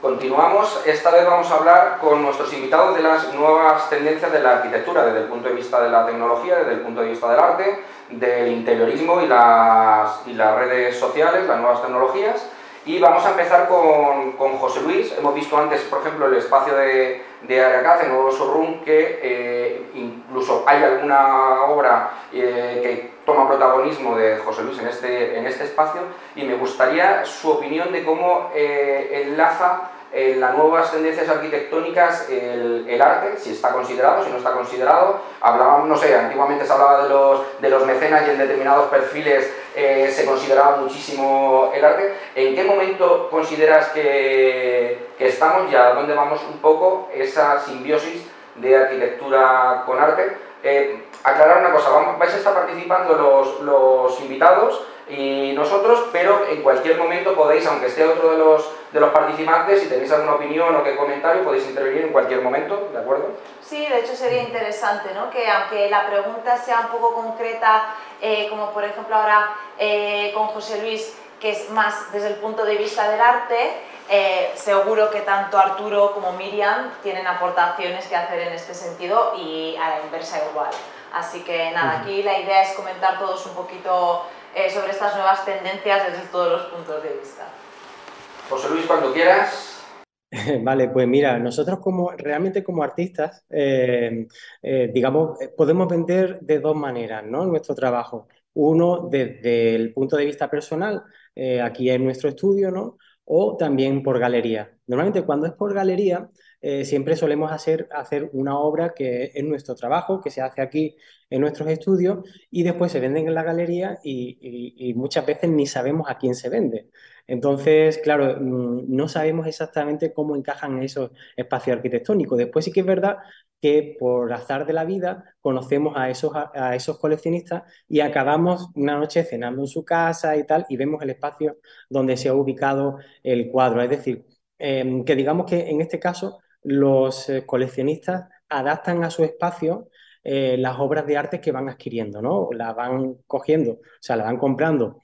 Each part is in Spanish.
Continuamos, esta vez vamos a hablar con nuestros invitados de las nuevas tendencias de la arquitectura desde el punto de vista de la tecnología, desde el punto de vista del arte, del interiorismo y las, y las redes sociales, las nuevas tecnologías. Y vamos a empezar con, con José Luis. Hemos visto antes, por ejemplo, el espacio de, de Aracaz, en Nuevo Showroom, que eh, incluso hay alguna obra eh, que toma protagonismo de José Luis en este, en este espacio y me gustaría su opinión de cómo eh, enlaza en las nuevas tendencias arquitectónicas el, arte, si está considerado, si no está considerado. Hablábamos, no sé, antiguamente se hablaba de los, de los mecenas y en determinados perfiles eh, se consideraba muchísimo el arte. ¿En qué momento consideras que, que estamos y a dónde vamos un poco esa simbiosis de arquitectura con arte? Eh, aclarar una cosa, vamos, vais a estar participando los, los invitados y nosotros, pero en cualquier momento podéis, aunque esté otro de los, de los participantes, si tenéis alguna opinión o qué comentario, podéis intervenir en cualquier momento, ¿de acuerdo? Sí, de hecho sería interesante, ¿no? Que aunque la pregunta sea un poco concreta, eh, como por ejemplo ahora eh, con José Luis, que es más desde el punto de vista del arte, eh, seguro que tanto Arturo como Miriam tienen aportaciones que hacer en este sentido y a la inversa igual. Así que nada, aquí la idea es comentar todos un poquito eh, sobre estas nuevas tendencias desde todos los puntos de vista. José Luis, cuando quieras. Vale, pues mira, nosotros como realmente como artistas, eh, eh, digamos, podemos vender de dos maneras, ¿no? Nuestro trabajo. Uno desde el punto de vista personal, aquí en nuestro estudio, ¿no? O también por galería. Normalmente cuando es por galería, eh, siempre solemos hacer, hacer una obra que es nuestro trabajo, que se hace aquí en nuestros estudios y después se venden en la galería y, muchas veces ni sabemos a quién se vende. Entonces, claro, mm, no sabemos exactamente cómo encajan esos espacios arquitectónicos. Después sí que es verdad que por azar de la vida conocemos a esos, coleccionistas y acabamos una noche cenando en su casa y tal y vemos el espacio donde se ha ubicado el cuadro. Es decir, em, que digamos que en este caso los eh, coleccionistas adaptan a su espacio eh, las obras de arte que van adquiriendo, ¿no? Las van cogiendo, o sea, las van comprando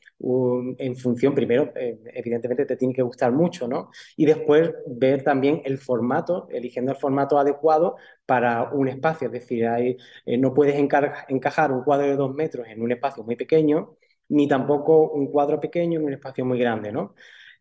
en función, primero, eh, evidentemente te tiene que gustar mucho, ¿no? Y después ver también el formato, eligiendo el formato adecuado para un espacio, es decir, no puedes encajar un cuadro de dos metros en un espacio muy pequeño, ni tampoco un cuadro pequeño en un espacio muy grande, ¿no?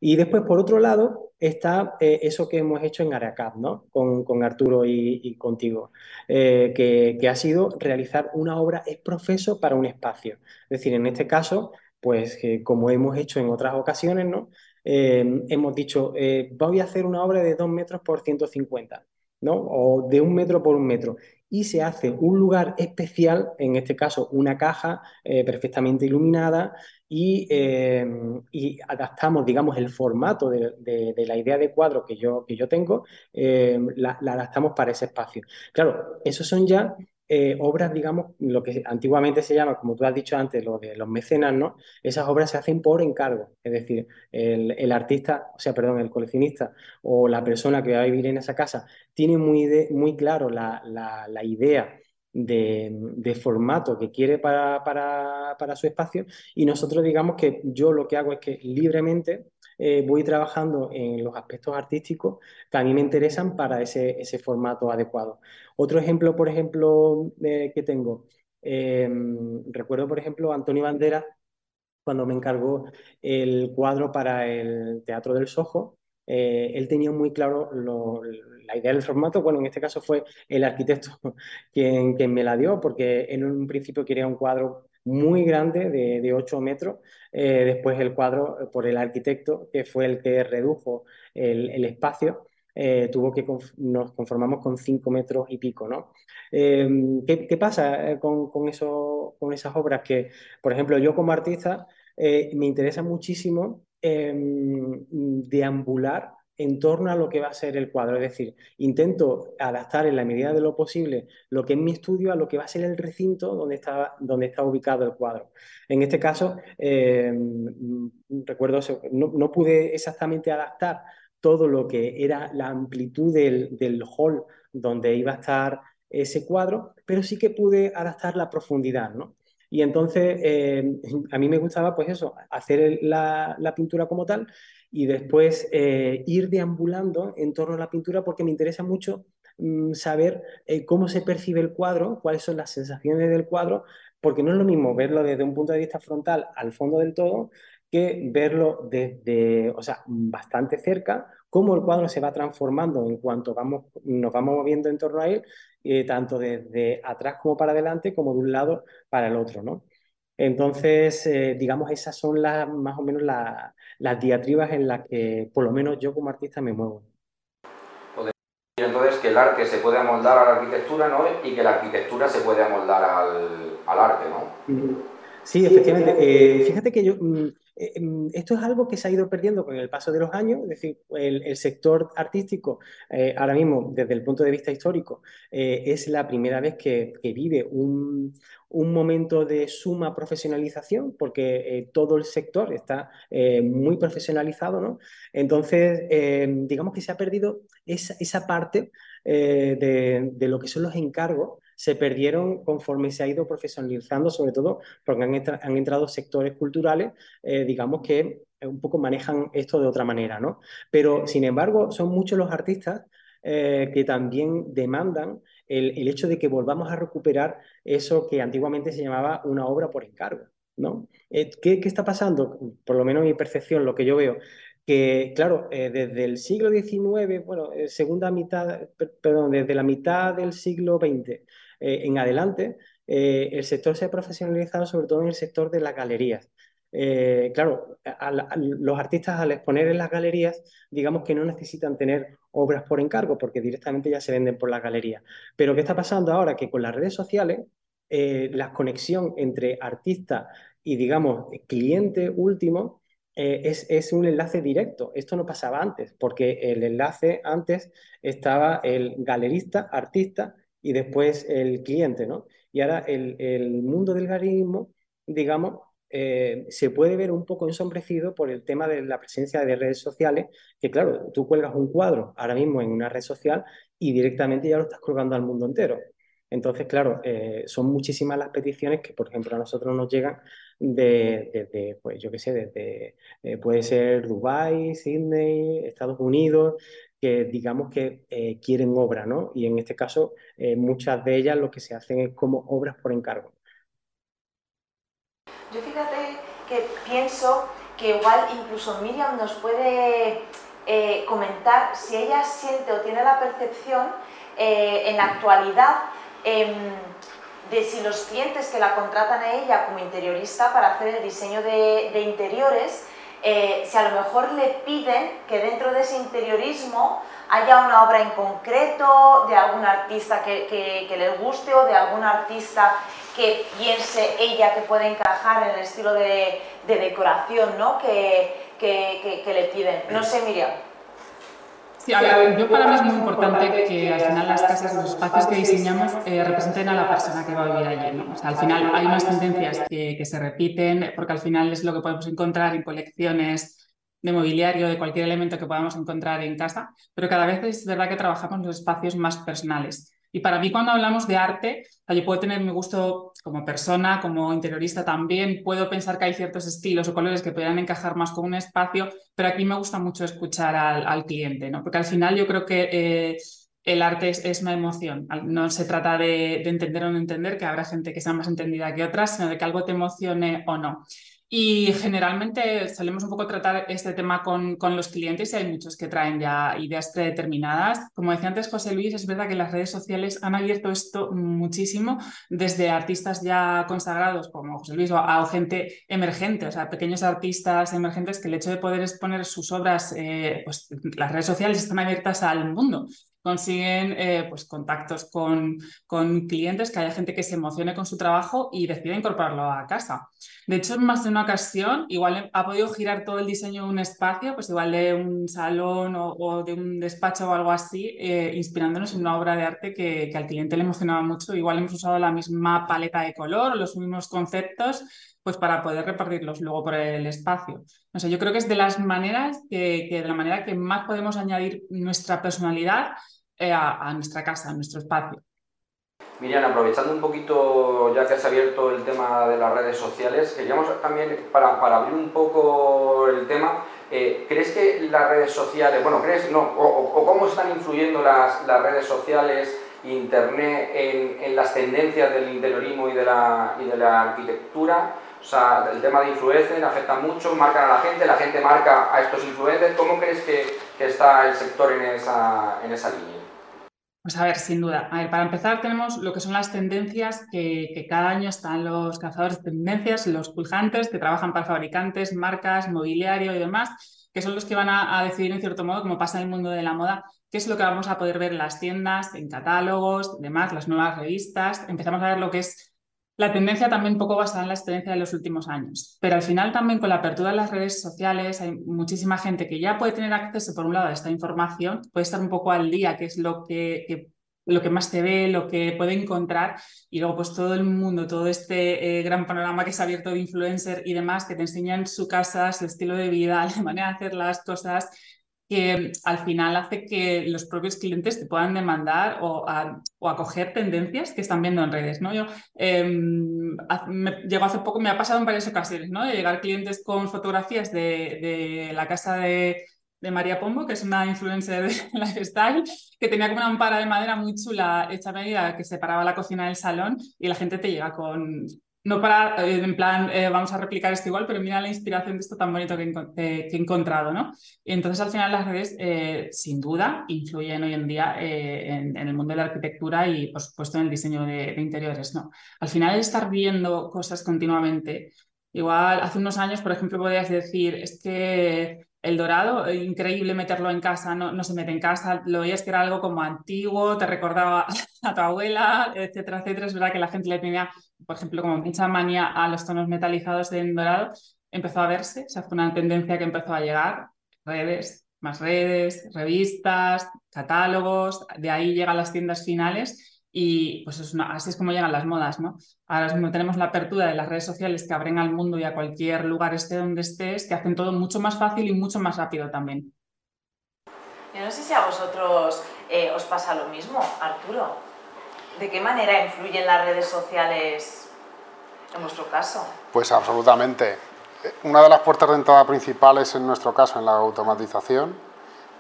Y después, por otro lado, está eh, eso que hemos hecho en Aracap, ¿no? Con, Arturo y, contigo, eh, que, ha sido realizar una obra es profeso para un espacio. Es decir, en este caso, pues como hemos hecho en otras ocasiones, ¿no? Eh, hemos dicho, voy a hacer una obra de 2 metros por 150, ¿no? O de un metro por un metro y se hace un lugar especial, en este caso una caja perfectamente iluminada, eh, y, adaptamos, digamos, el formato de, la idea de cuadro que yo, que yo tengo, eh, la, adaptamos para ese espacio. Claro, esos son ya eh, obras, digamos, lo que antiguamente se llama, como tú has dicho antes, lo de los mecenas, ¿no? Esas obras se hacen por encargo, es decir, el, artista, o sea, perdón, el coleccionista o la persona que va a vivir en esa casa tiene muy, muy claro la, la idea de, formato que quiere para, para, su espacio y nosotros digamos que yo lo que hago es que libremente eh, voy trabajando en los aspectos artísticos que a mí me interesan para ese, ese formato adecuado. Otro ejemplo, por ejemplo, eh, que tengo, em, recuerdo, por ejemplo, Antonio Bandera cuando me encargó el cuadro para el Teatro del Sojo, eh, él tenía muy claro la idea del formato. Bueno, en este caso fue el arquitecto quien, me la dio, porque en un principio quería un cuadro muy grande de, 8 metros. Eh, después el cuadro, eh, por el arquitecto, que fue el que redujo el, espacio, tuvo que nos conformamos con 5 metros y pico, ¿no? ¿qué, pasa con, con, eso, con esas obras? Que, por ejemplo, yo como artista me interesa muchísimo Em, deambular en torno a lo que va a ser el cuadro. Es decir, intento adaptar en la medida de lo posible lo que es mi estudio a lo que va a ser el recinto donde está, donde está ubicado el cuadro. En este caso, em, recuerdo, no, no, pude exactamente adaptar todo lo que era la amplitud del, del hall donde iba a estar ese cuadro, pero sí que pude adaptar la profundidad, ¿no? Y entonces eh, a mí me gustaba pues eso, hacer la, pintura como tal y después eh, ir deambulando en torno a la pintura porque me interesa mucho mm, saber eh, cómo se percibe el cuadro, cuáles son las sensaciones del cuadro, porque no es lo mismo verlo desde un punto de vista frontal al fondo del todo que verlo desde, o sea, bastante cerca, cómo el cuadro se va transformando en cuanto vamos, nos vamos moviendo en torno a él, eh, tanto desde atrás como para adelante, como de un lado para el otro, ¿no? Entonces, eh, digamos, esas son las, más o menos las diatribas en las que, por lo menos yo como artista, me muevo. Y entonces que el arte se puede amoldar a la arquitectura, ¿no? Y que la arquitectura se puede amoldar al, al arte, ¿no? Sí, efectivamente. Eh, fíjate que yo, mm, esto es algo que se ha ido perdiendo con el paso de los años, es decir, el, sector artístico eh, ahora mismo, desde el punto de vista histórico, es la primera vez que, vive un, momento de suma profesionalización, porque todo el sector está muy profesionalizado, ¿no? Entonces, digamos que se ha perdido esa, parte de lo que son los encargos se perdieron conforme se ha ido profesionalizando, sobre todo porque han, entrado sectores culturales, eh, digamos que un poco manejan esto de otra manera, ¿no? Pero, sin embargo, son muchos los artistas eh, que también demandan el, hecho de que volvamos a recuperar eso que antiguamente se llamaba una obra por encargo, ¿no? Eh, ¿qué, ¿qué, está pasando? Por lo menos mi percepción, lo que yo veo, que, claro, desde el siglo XIX, bueno, segunda mitad, perdón, desde la mitad del siglo XX eh, en adelante, eh, el sector se ha profesionalizado sobre todo en el sector de las galerías. Eh, claro, los artistas al exponer en las galerías, digamos que no necesitan tener obras por encargo porque directamente ya se venden por las galerías. Pero ¿qué está pasando ahora? Que con las redes sociales, la conexión entre artista y, digamos, cliente último es, es, un enlace directo. Esto no pasaba antes, porque el enlace antes estaba el galerista, artista, y después el cliente, ¿no? Y ahora el, el mundo del galerismo, digamos, eh, se puede ver un poco ensombrecido por el tema de la presencia de redes sociales, que claro, tú cuelgas un cuadro ahora mismo en una red social y directamente ya lo estás colgando al mundo entero. Entonces, claro, eh, son muchísimas las peticiones que, por ejemplo, a nosotros nos llegan desde, pues yo qué sé, desde, eh, puede ser Dubái, Sydney, Estados Unidos, que digamos que eh, quieren obra, ¿no? Y en este caso, eh, muchas de ellas lo que se hacen es como obras por encargo. Yo fíjate que pienso que igual incluso Miriam nos puede eh, comentar si ella siente o tiene la percepción en la actualidad em, de si los clientes que la contratan a ella como interiorista para hacer el diseño de, de interiores eh, si a lo mejor le piden que dentro de ese interiorismo haya una obra en concreto de algún artista que, que, le guste o de algún artista que piense ella que puede encajar en el estilo de, de decoración ¿no? que, que, le piden. No sé, Miriam. Sí, a ver, yo para mí es muy importante que al final las casas, los espacios que diseñamos eh, representen a la persona que va a vivir allí. ¿no? O sea, al final hay unas tendencias que, que, se repiten porque al final es lo que podemos encontrar en colecciones de mobiliario, de cualquier elemento que podamos encontrar en casa, pero cada vez es verdad que trabajamos los espacios más personales. Y para mí cuando hablamos de arte, yo puedo tener mi gusto como persona, como interiorista también, puedo pensar que hay ciertos estilos o colores que podrían encajar más con un espacio, pero aquí me gusta mucho escuchar al, cliente, ¿no? porque al final yo creo que... Eh, el arte es, una emoción. No se trata de, de, entender o no entender, que habrá gente que sea más entendida que otras, sino de que algo te emocione o no. Y generalmente solemos un poco tratar este tema con, con, los clientes y hay muchos que traen ya ideas predeterminadas. Como decía antes José Luis, es verdad que las redes sociales han abierto esto muchísimo, desde artistas ya consagrados como José Luis o a, gente emergente, o sea, pequeños artistas emergentes que el hecho de poder exponer sus obras, eh, pues las redes sociales están abiertas al mundo consiguen eh, pues, contactos con, con, clientes, que haya gente que se emocione con su trabajo y decida incorporarlo a casa. De hecho, en más de una ocasión, igual ha podido girar todo el diseño de un espacio, pues igual de un salón o, de un despacho o algo así, eh, inspirándonos en una obra de arte que, que al cliente le emocionaba mucho. Igual hemos usado la misma paleta de color los mismos conceptos pues para poder repartirlos luego por el espacio. No sé, yo creo que es de las maneras que, de la manera que más podemos añadir nuestra personalidad eh, a, nuestra casa, a nuestro espacio. Miriam, aprovechando un poquito, ya que has abierto el tema de las redes sociales, queríamos también, para, para abrir un poco el tema, eh, ¿crees que las redes sociales, bueno, crees, no, o, cómo están influyendo las, las redes sociales, Internet, en, en, las tendencias del interiorismo y de y de la arquitectura? O sea, el tema de influencers afecta mucho, marcan a la gente, la gente marca a estos influencers. ¿Cómo crees que, está el sector en esa, línea? Pues a ver, sin duda. A ver, para empezar tenemos lo que son las tendencias que, cada año están los cazadores de tendencias, los puljantes que trabajan para fabricantes, marcas, mobiliario y demás, que son los que van a, decidir en cierto modo, como pasa en el mundo de la moda, qué es lo que vamos a poder ver en las tiendas, en catálogos, demás, las nuevas revistas. Empezamos a ver lo que es la tendencia también un poco basada en la experiencia de los últimos años. Pero al final también con la apertura de las redes sociales hay muchísima gente que ya puede tener acceso por un lado a esta información, puede estar un poco al día, que es lo que, lo que más te ve, lo que puede encontrar y luego pues todo el mundo, todo este eh, gran panorama que se ha abierto de influencer y demás que te enseñan su casa, su estilo de vida, la manera de hacer las cosas que al final hace que los propios clientes te puedan demandar o, o acoger tendencias que están viendo en redes. ¿no? Yo em, llego hace poco, me ha pasado en varias ocasiones, ¿no? de llegar clientes con fotografías de, de la casa de, de María Pombo, que es una influencer de lifestyle, que tenía como una ampara de madera muy chula hecha a medida que separaba la cocina del salón y la gente te llega con no para, eh, en plan, eh, vamos a replicar esto igual, pero mira la inspiración de esto tan bonito que, he encontrado, ¿no? Entonces al final las redes, eh, sin duda, influyen hoy en día en, el mundo de la arquitectura y, por supuesto, en el diseño de, de, interiores, ¿no? Al final estar viendo cosas continuamente, igual hace unos años, por ejemplo, podrías decir, es que el dorado, eh, increíble meterlo en casa, no, no se mete en casa, lo veías que era algo como antiguo, te recordaba a tu abuela, etcétera, etcétera. Es verdad que la gente le tenía, por ejemplo, como mucha manía a los tonos metalizados en dorado, empezó a verse, o sea, fue una tendencia que empezó a llegar, redes, más redes, revistas, catálogos, de ahí llegan las tiendas finales y pues es así es como llegan las modas, ¿no? Ahora mismo tenemos la apertura de las redes sociales que abren al mundo y a cualquier lugar esté donde estés, que hacen todo mucho más fácil y mucho más rápido también. Yo no sé si a vosotros eh, os pasa lo mismo, Arturo. ¿De qué manera influyen las redes sociales en vuestro caso? Pues absolutamente. Una de las puertas de entrada principales en nuestro caso en la automatización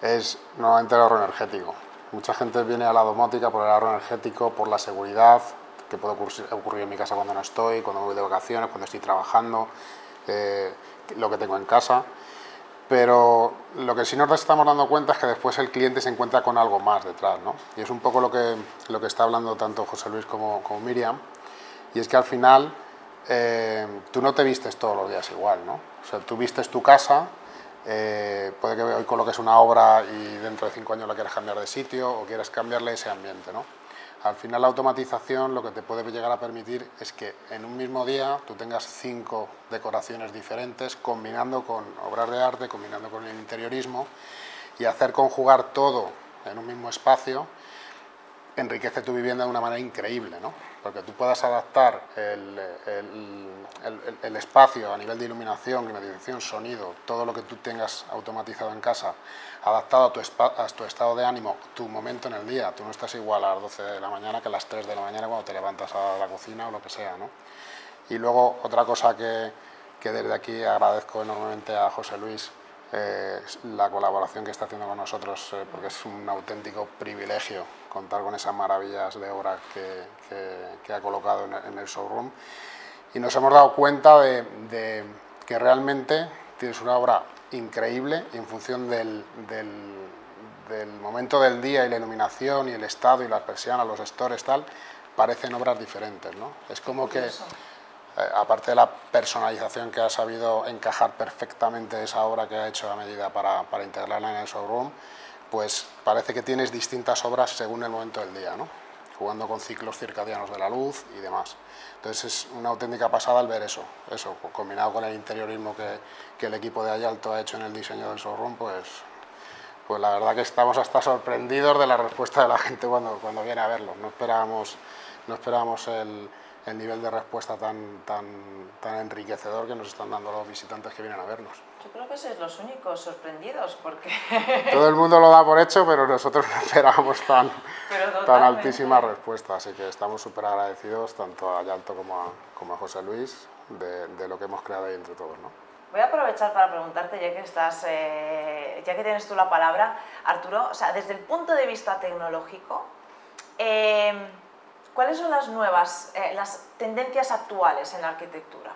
es nuevamente el ahorro energético. Mucha gente viene a la domótica por el ahorro energético, por la seguridad, que puede ocurrir, en mi casa cuando no estoy, cuando voy de vacaciones, cuando estoy trabajando, eh, lo que tengo en casa. Pero lo que sí nos estamos dando cuenta es que después el cliente se encuentra con algo más detrás, ¿no? Y es un poco lo que, lo que está hablando tanto José Luis como, como Miriam, y es que al final eh, tú no te vistes todos los días igual, ¿no? O sea, tú vistes tu casa eh, puede que hoy coloques una obra y dentro de cinco años la quieras cambiar de sitio o quieras cambiarle ese ambiente. ¿no? Al final la automatización lo que te puede llegar a permitir es que en un mismo día tú tengas cinco decoraciones diferentes combinando con obras de arte, combinando con el interiorismo y hacer conjugar todo en un mismo espacio enriquece tu vivienda de una manera increíble, ¿no? porque tú puedas adaptar el, espacio a nivel de iluminación, climatización, sonido, todo lo que tú tengas automatizado en casa, adaptado a tu, a tu, estado de ánimo, tu momento en el día. Tú no estás igual a las 12 de la mañana que a las 3 de la mañana cuando te levantas a la cocina o lo que sea. ¿no? Y luego otra cosa que, que desde aquí agradezco enormemente a José Luis eh, la colaboración que está haciendo con nosotros, eh, porque es un auténtico privilegio contar con esas maravillas de obra que, que, ha colocado en, el showroom. Y nos hemos dado cuenta de, que realmente tienes una obra increíble en función del, del, momento del día y la iluminación y el estado y las persianas, los stores, tal, parecen obras diferentes. ¿no? Es como que eh, aparte de la personalización que ha sabido encajar perfectamente esa obra que ha hecho a medida para, para, integrarla en el showroom, pues parece que tienes distintas obras según el momento del día, ¿no? jugando con ciclos circadianos de la luz y demás. Entonces es una auténtica pasada al ver eso, eso combinado con el interiorismo que, que el equipo de Ayalto ha hecho en el diseño del showroom, pues, pues la verdad que estamos hasta sorprendidos de la respuesta de la gente cuando, cuando viene a verlo. No esperábamos, no esperábamos el, el nivel de respuesta tan, tan, tan enriquecedor que nos están dando los visitantes que vienen a vernos. Yo creo que sois los únicos sorprendidos porque... Todo el mundo lo da por hecho, pero nosotros no esperábamos tan, tan altísima respuesta, así que estamos súper agradecidos tanto a Yalto como a, como a José Luis de, de, lo que hemos creado ahí entre todos. ¿no? Voy a aprovechar para preguntarte, ya que, estás, eh, ya que tienes tú la palabra, Arturo, o sea, desde el punto de vista tecnológico, eh, ¿Cuáles son las nuevas, eh, las tendencias actuales en la arquitectura?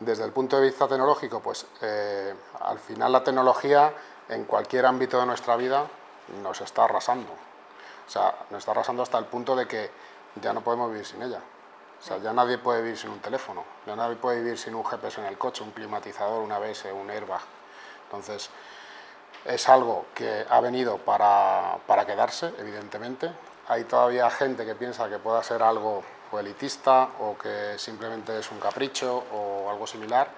Desde el punto de vista tecnológico, pues eh, al final la tecnología en cualquier ámbito de nuestra vida nos está arrasando. O sea, nos está arrasando hasta el punto de que ya no podemos vivir sin ella. O sea, ya nadie puede vivir sin un teléfono, ya nadie puede vivir sin un GPS en el coche, un climatizador, un ABS, un airbag. Entonces, es algo que ha venido para, para quedarse, evidentemente, hay todavía gente que piensa que pueda ser algo elitista o que simplemente es un capricho o algo similar,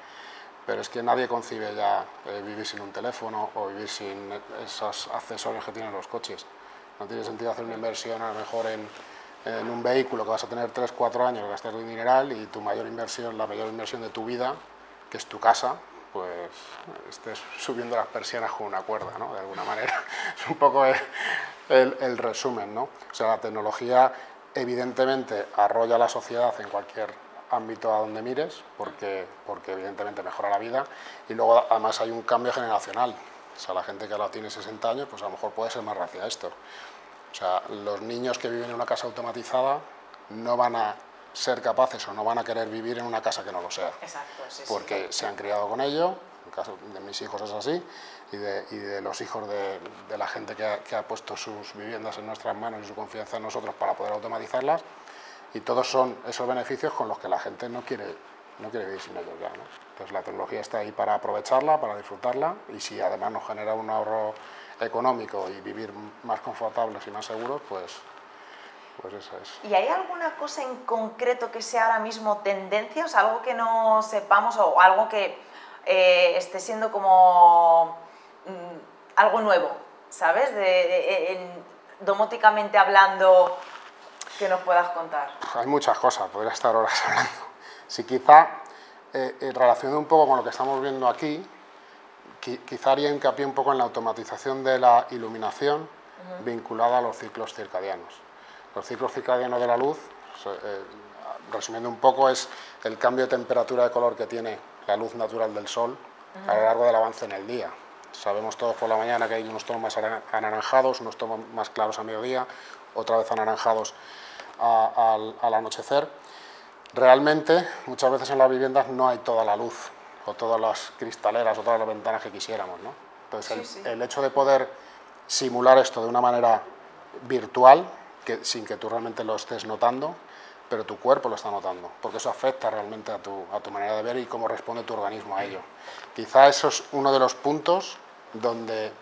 pero es que nadie concibe ya eh, vivir sin un teléfono o vivir sin esos accesorios que tienen los coches. No tiene sentido hacer una inversión a lo mejor en, un vehículo que vas a tener 3, 4 años, gastar un dineral y tu mayor inversión, la mayor inversión de tu vida, que es tu casa, pues estés subiendo las persianas con una cuerda, ¿no? De alguna manera. Es un poco el, resumen, ¿no? O sea, la tecnología evidentemente arrolla la sociedad en cualquier ámbito a donde mires, porque, porque evidentemente mejora la vida, y luego además hay un cambio generacional. O sea, la gente que ahora tiene 60 años, pues a lo mejor puede ser más hacia esto. O sea, los niños que viven en una casa automatizada no van a ser capaces o no van a querer vivir en una casa que no lo sea. Exacto, sí, porque se han criado con ello, en el caso de mis hijos es así, y de, y de los hijos de, de la gente que ha, que ha, puesto sus viviendas en nuestras manos y su confianza en nosotros para poder automatizarlas, y todos son esos beneficios con los que la gente no quiere, no quiere vivir sin ellos ya. ¿no? Entonces la tecnología está ahí para aprovecharla, para disfrutarla, y si además nos genera un ahorro económico y vivir más confortables y más seguros, pues pues es. ¿Y hay alguna cosa en concreto que sea ahora mismo tendencia? O sea, algo que no sepamos o algo que eh, esté siendo como mmm, algo nuevo, ¿sabes? De, de, en, domóticamente hablando, que nos puedas contar. Hay muchas cosas, podría estar horas hablando. Si quizá, eh, eh, relacionado un poco con lo que estamos viendo aquí, quizá haría hincapié un poco en la automatización de la iluminación uh -huh. vinculada a los ciclos circadianos. Los ciclos circadianos de la luz, eh, resumiendo un poco, es el cambio de temperatura de color que tiene la luz natural del sol a lo largo del avance en el día. Sabemos todos por la mañana que hay unos tonos más anaranjados, unos tonos más claros a mediodía, otra vez anaranjados a, a, al anochecer. Realmente, muchas veces en las viviendas no hay toda la luz, o todas las cristaleras, o todas las ventanas que quisiéramos. ¿no? Entonces, sí, el, sí. el hecho de poder simular esto de una manera virtual, que, sin que tú realmente lo estés notando, pero tu cuerpo lo está notando, porque eso afecta realmente a tu, a tu manera de ver y cómo responde tu organismo a ello. Quizá eso es uno de los puntos donde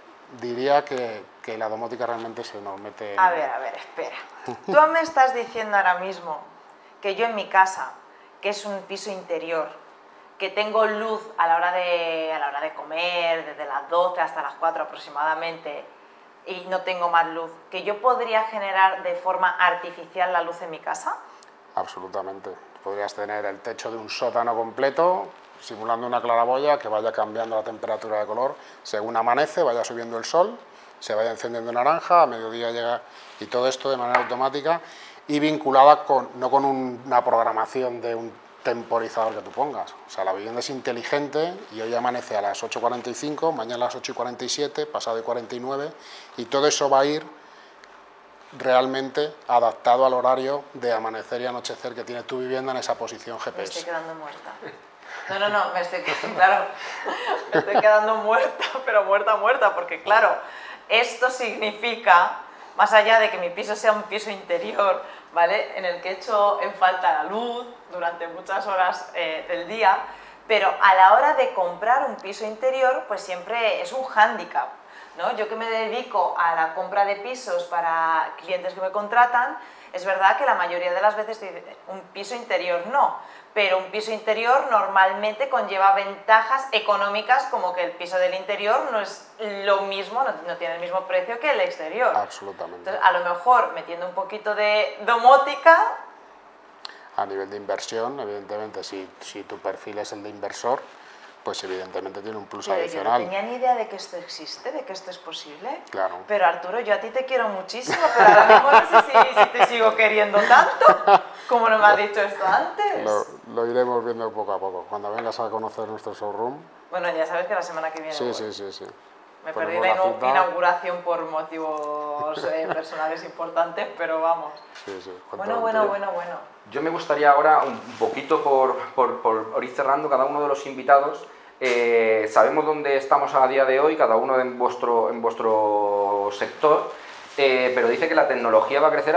diría que, que la domótica realmente se nos mete... A ver, a ver, espera. Tú me estás diciendo ahora mismo que yo en mi casa, que es un piso interior, que tengo luz a la hora de, a la hora de comer, desde las 12 hasta las 4 aproximadamente, y no tengo más luz, que yo podría generar de forma artificial la luz en mi casa? Absolutamente. Podrías tener el techo de un sótano completo, simulando una claraboya que vaya cambiando la temperatura de color según amanece, vaya subiendo el sol, se vaya encendiendo naranja, a mediodía llega y todo esto de manera automática y vinculada con, no con un, una programación de un temporizador que tú pongas. O sea, la vivienda es inteligente y hoy amanece a las 8.45, mañana a las 8.47, pasado y 49 y todo eso va a ir realmente adaptado al horario de amanecer y anochecer que tiene tu vivienda en esa posición GPS. Me estoy quedando muerta. No, no, no, me estoy, claro, me estoy quedando muerta, pero muerta, muerta, porque claro, esto significa, más allá de que mi piso sea un piso interior, ¿vale? En el que echo en falta la luz durante muchas horas eh, del día, pero a la hora de comprar un piso interior, pues siempre es un hándicap, ¿no? Yo que me dedico a la compra de pisos para clientes que me contratan, es verdad que la mayoría de las veces un piso interior no, pero un piso interior normalmente conlleva ventajas económicas como que el piso del interior no es lo mismo, no, no tiene el mismo precio que el exterior. Absolutamente. Entonces, a lo mejor metiendo un poquito de domótica... A nivel de inversión, evidentemente, si, si tu perfil es el de inversor, pues evidentemente tiene un plus adicional. Yo no tenía ni idea de que esto existe, de que esto es posible. Claro. Pero Arturo, yo a ti te quiero muchísimo, pero ahora mismo no sé si, te sigo queriendo tanto como no me has dicho esto antes. Lo, lo, iremos viendo poco a poco. Cuando vengas a conocer nuestro showroom. Bueno, ya sabes que la semana que viene. Sí, sí, sí, sí. Me perdí la, inauguración por motivos eh, personales importantes, pero vamos. Sí, sí. Bueno, bueno, bueno, bueno. Yo me gustaría ahora, un poquito por, por, por ir cerrando cada uno de los invitados, eh, sabemos dónde estamos a día de hoy, cada uno en vuestro, en vuestro sector, eh, pero dice que la tecnología va a crecer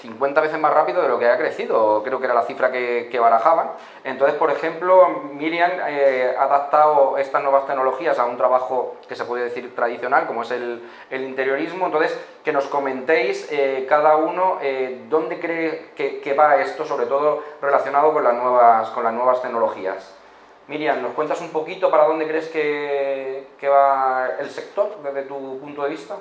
50 veces más rápido de lo que ha crecido, creo que era la cifra que, que barajaban. Entonces, por ejemplo, Miriam eh, ha adaptado estas nuevas tecnologías a un trabajo que se puede decir tradicional, como es el, el interiorismo. Entonces, que nos comentéis cada uno dónde cree que, que, va esto, sobre todo relacionado con las nuevas, con las nuevas tecnologías. Miriam, ¿nos cuentas un poquito para dónde crees que, va el sector desde tu punto de vista?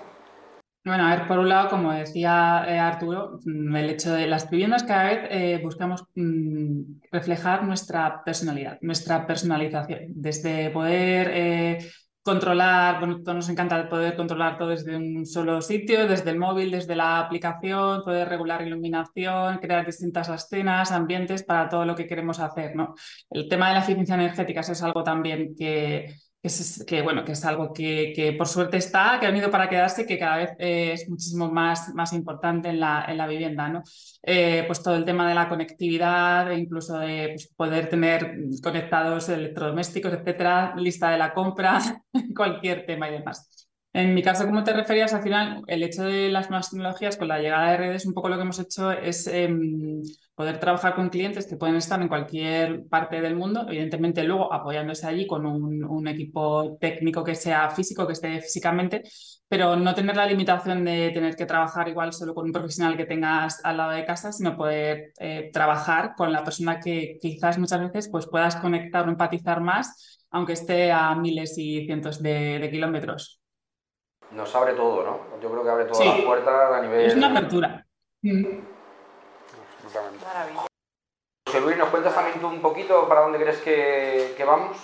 Bueno, a ver, por un lado, como decía eh, Arturo, mm, el hecho de las viviendas cada vez eh, buscamos mm, reflejar nuestra personalidad, nuestra personalización, desde poder eh, controlar, bueno, nos encanta poder controlar todo desde un solo sitio, desde el móvil, desde la aplicación, poder regular iluminación, crear distintas escenas, ambientes para todo lo que queremos hacer, ¿no? El tema de la eficiencia energética es algo también que, es, que, bueno, que es algo que, que, por suerte está, que ha venido para quedarse, que cada vez eh, es muchísimo más, más importante en la, en la vivienda. ¿no? Eh, pues todo el tema de la conectividad, e incluso de pues, poder tener conectados electrodomésticos, etcétera, lista de la compra, cualquier tema y demás. En mi caso, como te referías, al final, el hecho de las nuevas tecnologías con la llegada de redes, un poco lo que hemos hecho es em, poder trabajar con clientes que pueden estar en cualquier parte del mundo, evidentemente luego apoyándose allí con un, equipo técnico que sea físico, que esté físicamente, pero no tener la limitación de tener que trabajar igual solo con un profesional que tengas al lado de casa, sino poder eh, trabajar con la persona que quizás muchas veces pues, puedas conectar o empatizar más, aunque esté a miles y cientos de kilómetros nos abre todo, ¿no? Yo creo que abre todas las puertas a nivel... Es una apertura. Mm. Maravilla. José Luis, ¿nos cuentas también tú un poquito para dónde crees que, que vamos?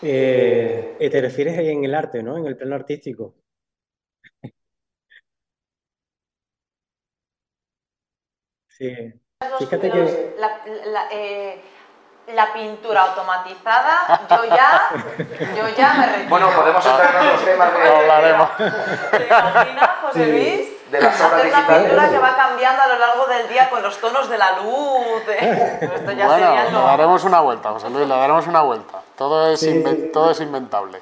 Eh, te refieres en el arte, ¿no? En el plano artístico. Sí. Fíjate que... Eh, la pintura automatizada, yo ya, yo ya me retiro. Bueno, podemos entrar en los temas de... Hablaremos. ¿Te imaginas, José Luis? De las obras digitales. una pintura que va cambiando a lo largo del día con los tonos de la luz. Esto ya bueno, sería le daremos una vuelta, José Luis, le daremos una vuelta. Todo es, todo es inventable.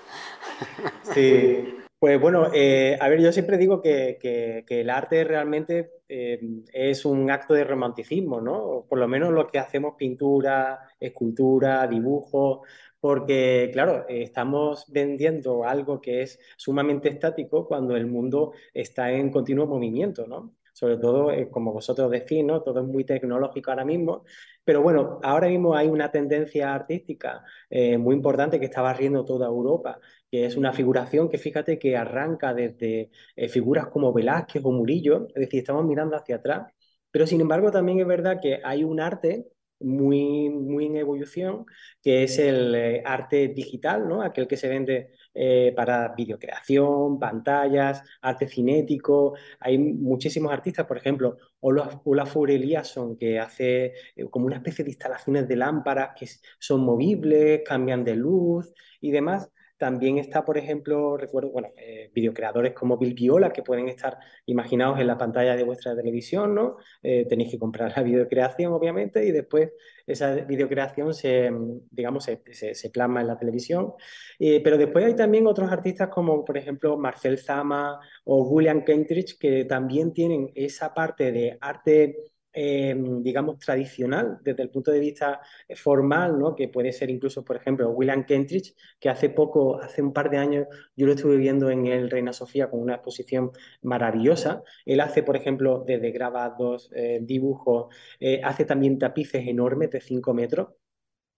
Sí. Pues bueno, eh, a ver, yo siempre digo que, el arte realmente eh, es un acto de romanticismo, ¿no? Por lo menos lo que hacemos pintura, escultura, dibujo, porque claro, estamos vendiendo algo que es sumamente estático cuando el mundo está en continuo movimiento, ¿no? Sobre todo, eh, como vosotros decís, ¿no? Todo es muy tecnológico ahora mismo, pero bueno, ahora mismo hay una tendencia artística muy importante que está barriendo toda Europa que es una figuración que fíjate que arranca desde eh, figuras como Velázquez o Murillo, es decir, estamos mirando hacia atrás, pero sin embargo también es verdad que hay un arte muy, muy en evolución, que es el eh, arte digital, ¿no? aquel que se vende eh, para videocreación, pantallas, arte cinético. Hay muchísimos artistas, por ejemplo, Olaf, Olaf Eliasson, que hace como una especie de instalaciones de lámparas que son movibles, cambian de luz y demás. También está, por ejemplo, recuerdo, bueno, eh, videocreadores como Bill Viola, que pueden estar imaginados en la pantalla de vuestra televisión, ¿no? Eh, tenéis que comprar la videocreación, obviamente, y después esa videocreación se, digamos, se, plasma en la televisión. Eh, pero después hay también otros artistas como, por ejemplo, Marcel Zama o William Kentridge, que también tienen esa parte de arte Em, digamos, tradicional desde el punto de vista formal, ¿no? que puede ser incluso, por ejemplo, William Kentridge, que hace poco, hace un par de años, yo lo estuve viendo en el Reina Sofía con una exposición maravillosa. Él hace, por ejemplo, desde grabados, eh, dibujos, eh, hace también tapices enormes de 5 metros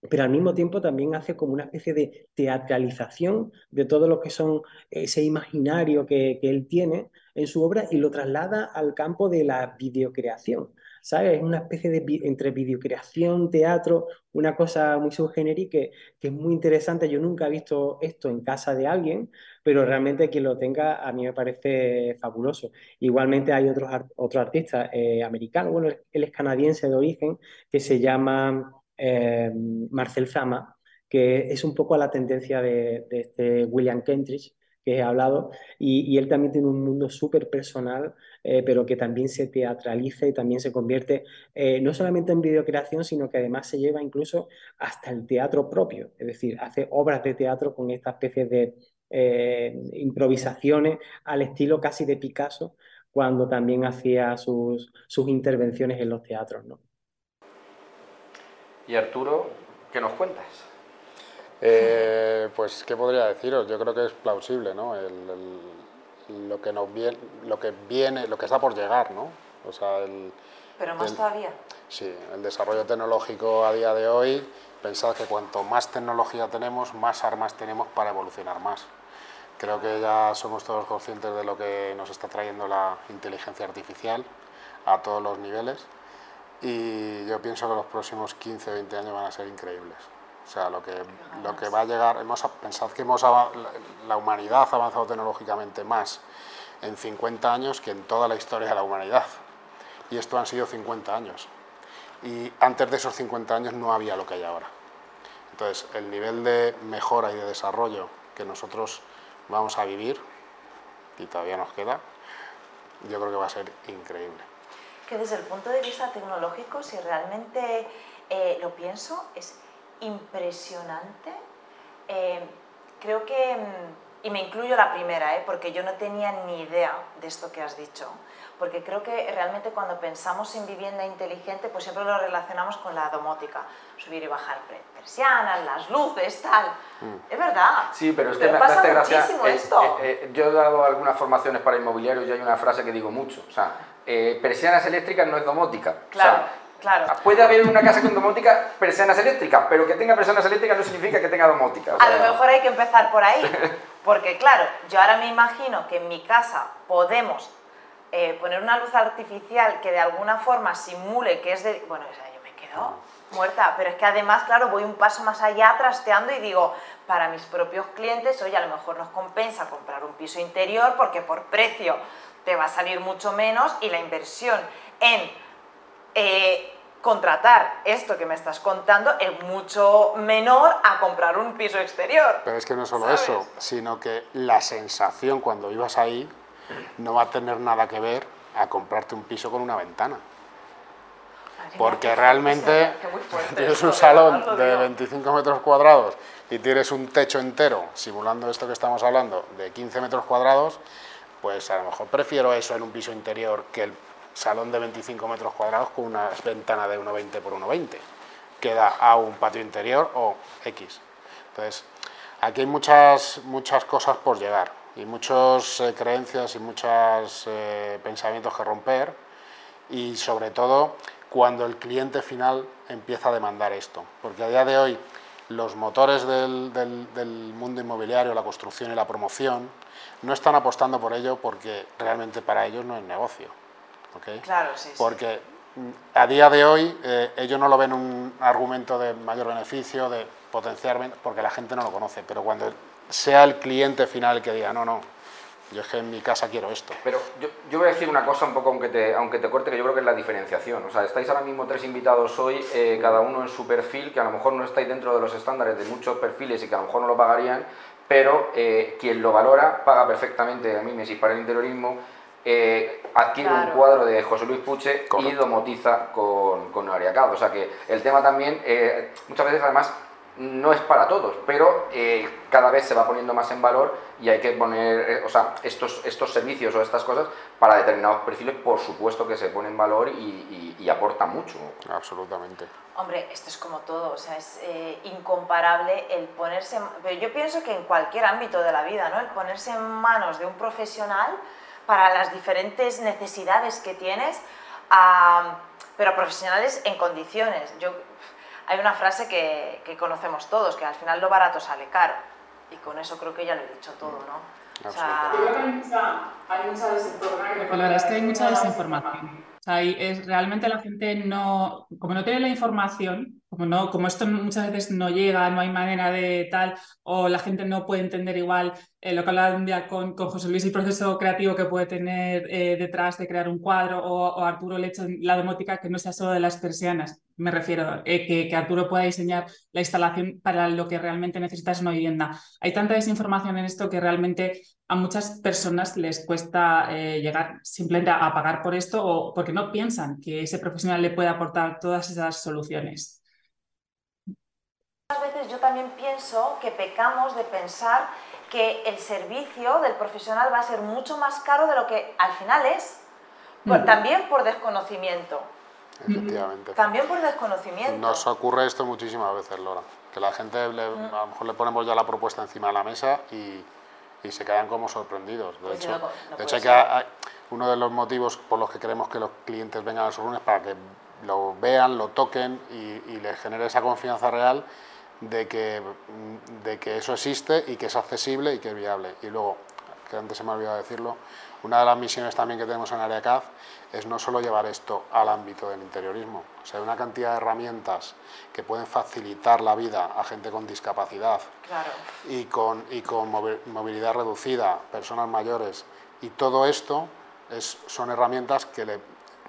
pero al mismo tiempo también hace como una especie de teatralización de todo lo que son ese imaginario que, que, él tiene en su obra y lo traslada al campo de la videocreación. Es una especie de entre videocreación, teatro, una cosa muy subgenérica que, es muy interesante. Yo nunca he visto esto en casa de alguien, pero realmente quien lo tenga a mí me parece fabuloso. Igualmente hay otros artistas eh, americanos, bueno, él es canadiense de origen, que se llama eh, Marcel Zama, que es un poco a la tendencia de, de este William Kentridge, que he hablado, y, él también tiene un mundo súper personal, eh, pero que también se teatraliza y también se convierte eh, no solamente en videocreación, sino que además se lleva incluso hasta el teatro propio, es decir, hace obras de teatro con esta especie de eh, improvisaciones al estilo casi de Picasso, cuando también hacía sus, sus intervenciones en los teatros. ¿no? Y Arturo, ¿qué nos cuentas? Eh, pues, ¿qué podría deciros? Yo creo que es plausible, ¿no? lo, que nos viene, lo que viene, lo que está por llegar, ¿no? O sea, el, Pero más todavía. Sí, el desarrollo tecnológico a día de hoy, pensad que cuanto más tecnología tenemos, más armas tenemos para evolucionar más. Creo que ya somos todos conscientes de lo que nos está trayendo la inteligencia artificial a todos los niveles y yo pienso que los próximos 15, 20 años van a ser increíbles. O sea, lo que, lo que va a llegar, hemos, pensad que hemos, la humanidad ha avanzado tecnológicamente más en 50 años que en toda la historia de la humanidad. Y esto han sido 50 años. Y antes de esos 50 años no había lo que hay ahora. Entonces, el nivel de mejora y de desarrollo que nosotros vamos a vivir, y todavía nos queda, yo creo que va a ser increíble. Que desde el punto de vista tecnológico, si realmente eh, lo pienso, es impresionante. Eh, creo que, mm, y me incluyo la primera, eh, porque yo no tenía ni idea de esto que has dicho, porque creo que realmente cuando pensamos en vivienda inteligente, pues siempre lo relacionamos con la domótica, subir y bajar persianas, las luces, tal. Mm. Es verdad. Sí, pero es que me pasa muchísimo esto. Eh, yo he dado algunas formaciones para inmobiliarios y hay una frase que digo mucho, o sea, persianas eléctricas no es domótica. Claro. Claro. Ah, puede haber una casa con domótica, persianas eléctricas, pero que tenga persianas eléctricas no significa que tenga domótica. A lo mejor hay que empezar por ahí, porque claro, yo ahora me imagino que en mi casa podemos eh, poner una luz artificial que de alguna forma simule que es de... Bueno, o sea, yo me quedo muerta, pero es que además, claro, voy un paso más allá trasteando y digo, para mis propios clientes, oye, a lo mejor nos compensa comprar un piso interior porque por precio te va a salir mucho menos y la inversión en eh, contratar esto que me estás contando es mucho menor a comprar un piso exterior. Pero es que no solo eso, sino que la sensación cuando ibas ahí no va a tener nada que ver a comprarte un piso con una ventana. Porque realmente tienes un salón de 25 metros cuadrados y tienes un techo entero, simulando esto que estamos hablando, de 15 metros cuadrados, pues a lo mejor prefiero eso en un piso interior que el salón de 25 metros cuadrados con una ventana de 1,20 por 1,20, que da a un patio interior o X. Entonces, aquí hay muchas, muchas cosas por llegar y muchas eh, creencias y muchos eh, pensamientos que romper y sobre todo cuando el cliente final empieza a demandar esto, porque a día de hoy los motores del, del, mundo inmobiliario, la construcción y la promoción, no están apostando por ello porque realmente para ellos no es negocio. Claro, sí, Porque mm, a día de hoy eh, ellos no lo ven un argumento de mayor beneficio, de potenciar, porque la gente no lo conoce, pero cuando sea el cliente final el que diga, no, no, yo es que en mi casa quiero esto. Pero yo, yo, voy a decir una cosa un poco, aunque te, aunque te corte, que yo creo que es la diferenciación. O sea, estáis ahora mismo tres invitados hoy, eh, cada uno en su perfil, que a lo mejor no estáis dentro de los estándares de muchos perfiles y que a lo mejor no lo pagarían, pero eh, quien lo valora paga perfectamente a mí, si para el interiorismo eh, adquiere un cuadro de José Luis Puche y domotiza con, con O sea que el tema también, eh, muchas veces además, no es para todos, pero eh, cada vez se va poniendo más en valor y hay que poner, o sea, estos, estos servicios o estas cosas para determinados perfiles, por supuesto que se ponen en valor y, y, aporta mucho. Absolutamente. Hombre, esto es como todo, o sea, es incomparable el ponerse, pero yo pienso que en cualquier ámbito de la vida, ¿no? El ponerse en manos de un profesional para las diferentes necesidades que tienes, pero profesionales en condiciones. Yo, hay una frase que, que, conocemos todos, que al final lo barato sale caro. Y con eso creo que ya lo he dicho todo, ¿no? O sea, hay mucha, hay mucha desinformación. es que hay mucha desinformación. sea, es, realmente la gente no, como no tiene la información, como, como esto muchas veces no llega, no hay manera de tal, o la gente no puede entender igual eh, lo que hablaba un día con, José Luis, el proceso creativo que puede tener eh, detrás de crear un cuadro, o, Arturo le hecho la domótica que no sea solo de las persianas, me refiero, eh, que, que, Arturo pueda diseñar la instalación para lo que realmente necesitas una vivienda. Hay tanta desinformación en esto que realmente a muchas personas les cuesta llegar simplemente a, a pagar por esto o porque no piensan que ese profesional le puede aportar todas esas soluciones. Muchas veces yo también pienso que pecamos de pensar que el servicio del profesional va a ser mucho más caro de lo que al final es, también por desconocimiento. Efectivamente. También por desconocimiento. Nos ocurre esto muchísimas veces, Lora, que la gente, a lo mejor le ponemos ya la propuesta encima de la mesa y, se quedan como sorprendidos. De pues hecho, de hecho que uno de los motivos por los que queremos que los clientes vengan a los es para que lo vean, lo toquen y, y les genere esa confianza real de que, de que eso existe y que es accesible y que es viable. Y luego, que antes se me ha olvidado decirlo, una de las misiones también que tenemos en Área CAD es no solo llevar esto al ámbito del interiorismo, o sea, hay una cantidad de herramientas que pueden facilitar la vida a gente con discapacidad y, con, y con movilidad reducida, personas mayores, y todo esto es, son herramientas que le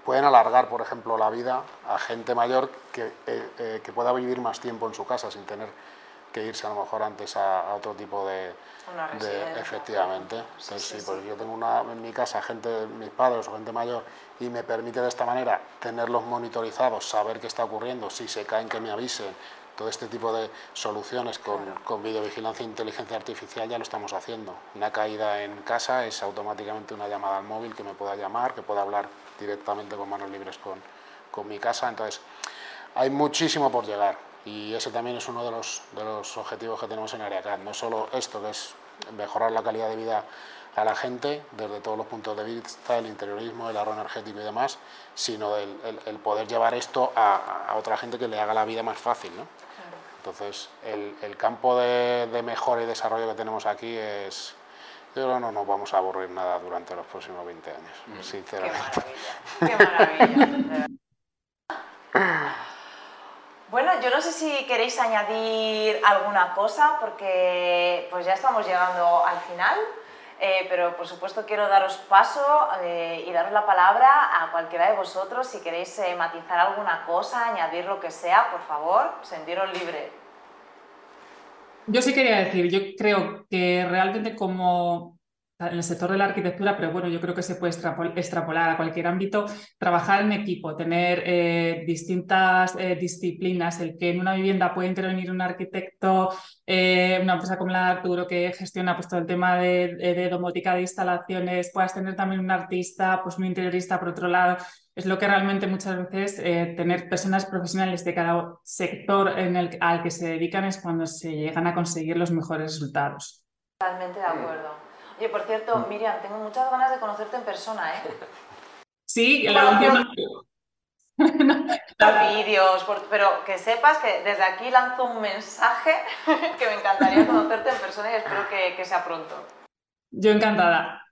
pueden alargar, por ejemplo, la vida a gente mayor que, eh, eh, que, pueda vivir más tiempo en su casa sin tener que irse a lo mejor antes a, otro tipo de... efectivamente. Entonces, sí, pues yo tengo una, en mi casa gente, mis padres o gente mayor, y me permite de esta manera tenerlos monitorizados, saber qué está ocurriendo, si se caen que me avisen, todo este tipo de soluciones con, con videovigilancia e inteligencia artificial ya lo estamos haciendo. Una caída en casa es automáticamente una llamada al móvil que me pueda llamar, que pueda hablar directamente con manos libres con, con mi casa. Entonces, hay muchísimo por llegar y ese también es uno de los, de los objetivos que tenemos en AreaCAD. No solo esto, que es mejorar la calidad de vida a la gente desde todos los puntos de vista, el interiorismo, el ahorro energético y demás, sino el, el, poder llevar esto a, a, otra gente que le haga la vida más fácil. ¿no? Entonces, el, el campo de, de, mejora y desarrollo que tenemos aquí es, yo creo que no nos vamos a aburrir nada durante los próximos 20 años, mm. sinceramente. Qué maravilla, Bueno, yo no sé si queréis añadir alguna cosa, porque pues ya estamos llegando al final, eh, pero por supuesto quiero daros paso eh, y daros la palabra a cualquiera de vosotros. Si queréis eh, matizar alguna cosa, añadir lo que sea, por favor, sentiros libre. Yo sí quería decir, yo creo que realmente como en el sector de la arquitectura, pero bueno, yo creo que se puede extrapolar a cualquier ámbito, trabajar en equipo, tener eh, distintas eh, disciplinas, el que en una vivienda puede intervenir un arquitecto, eh, una empresa como la de Arturo que gestiona pues, todo el tema de, de, domótica de instalaciones, puedas tener también un artista, pues un interiorista por otro lado, es lo que realmente muchas veces tener personas profesionales de cada sector en el, al que se dedican es cuando se llegan a conseguir los mejores resultados. Totalmente de acuerdo. Oye, por cierto, mm. Miriam, tengo muchas ganas de conocerte en persona, ¿eh? Sí, la última... vídeos, pero que sepas que desde aquí lanzo un mensaje que me encantaría conocerte en persona y espero que, sea pronto. Yo encantada.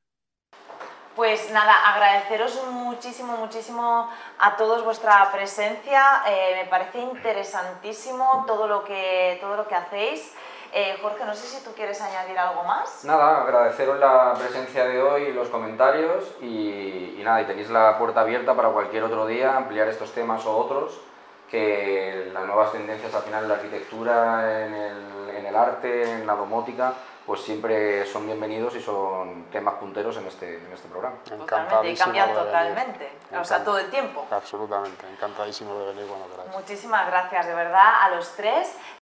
Pues nada, agradeceros muchísimo, muchísimo a todos vuestra presencia. Eh, me parece interesantísimo todo lo que, todo lo que hacéis. Eh, Jorge, no sé si tú quieres añadir algo más. Nada, agradeceros la presencia de hoy, los comentarios y, nada, y tenéis la puerta abierta para cualquier otro día ampliar estos temas o otros, que las nuevas tendencias al final en la arquitectura, en el, en el arte, en la domótica, pues siempre son bienvenidos y son temas punteros en este, en este programa. Totalmente, y cambian totalmente, o sea, todo el tiempo. Absolutamente, encantadísimo de venir cuando queráis. Muchísimas gracias, de verdad, a los tres.